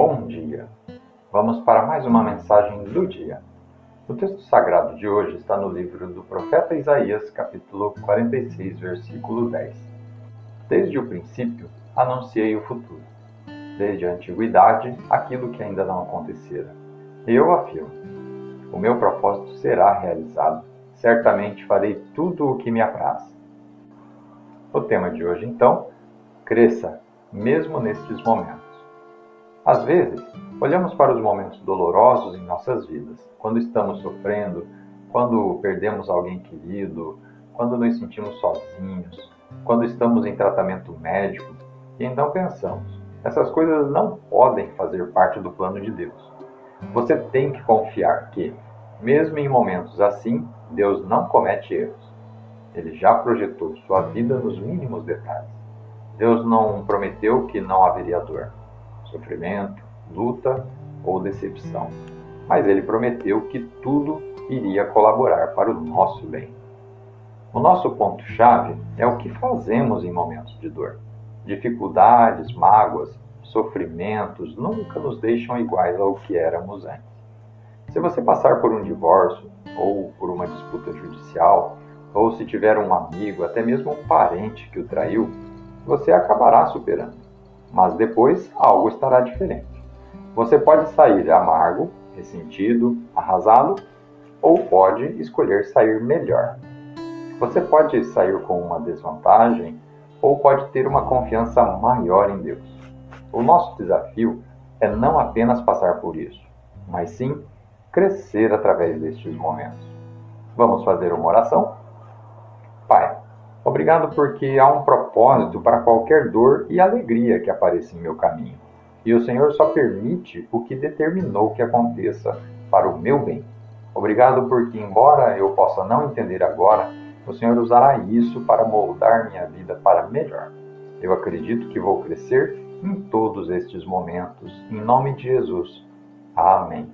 Bom dia! Vamos para mais uma mensagem do dia. O texto sagrado de hoje está no livro do profeta Isaías, capítulo 46, versículo 10. Desde o princípio anunciei o futuro, desde a antiguidade aquilo que ainda não acontecera. Eu afirmo: o meu propósito será realizado, certamente farei tudo o que me apraz. O tema de hoje, então, cresça, mesmo nestes momentos. Às vezes, olhamos para os momentos dolorosos em nossas vidas, quando estamos sofrendo, quando perdemos alguém querido, quando nos sentimos sozinhos, quando estamos em tratamento médico, e então pensamos: essas coisas não podem fazer parte do plano de Deus. Você tem que confiar que, mesmo em momentos assim, Deus não comete erros. Ele já projetou sua vida nos mínimos detalhes. Deus não prometeu que não haveria dor sofrimento, luta ou decepção. Mas ele prometeu que tudo iria colaborar para o nosso bem. O nosso ponto-chave é o que fazemos em momentos de dor. Dificuldades, mágoas, sofrimentos nunca nos deixam iguais ao que éramos antes. Se você passar por um divórcio ou por uma disputa judicial, ou se tiver um amigo, até mesmo um parente que o traiu, você acabará superando mas depois algo estará diferente. Você pode sair amargo, ressentido, arrasado, ou pode escolher sair melhor. Você pode sair com uma desvantagem ou pode ter uma confiança maior em Deus. O nosso desafio é não apenas passar por isso, mas sim crescer através destes momentos. Vamos fazer uma oração? Obrigado porque há um propósito para qualquer dor e alegria que apareça em meu caminho. E o Senhor só permite o que determinou que aconteça para o meu bem. Obrigado porque, embora eu possa não entender agora, o Senhor usará isso para moldar minha vida para melhor. Eu acredito que vou crescer em todos estes momentos. Em nome de Jesus. Amém.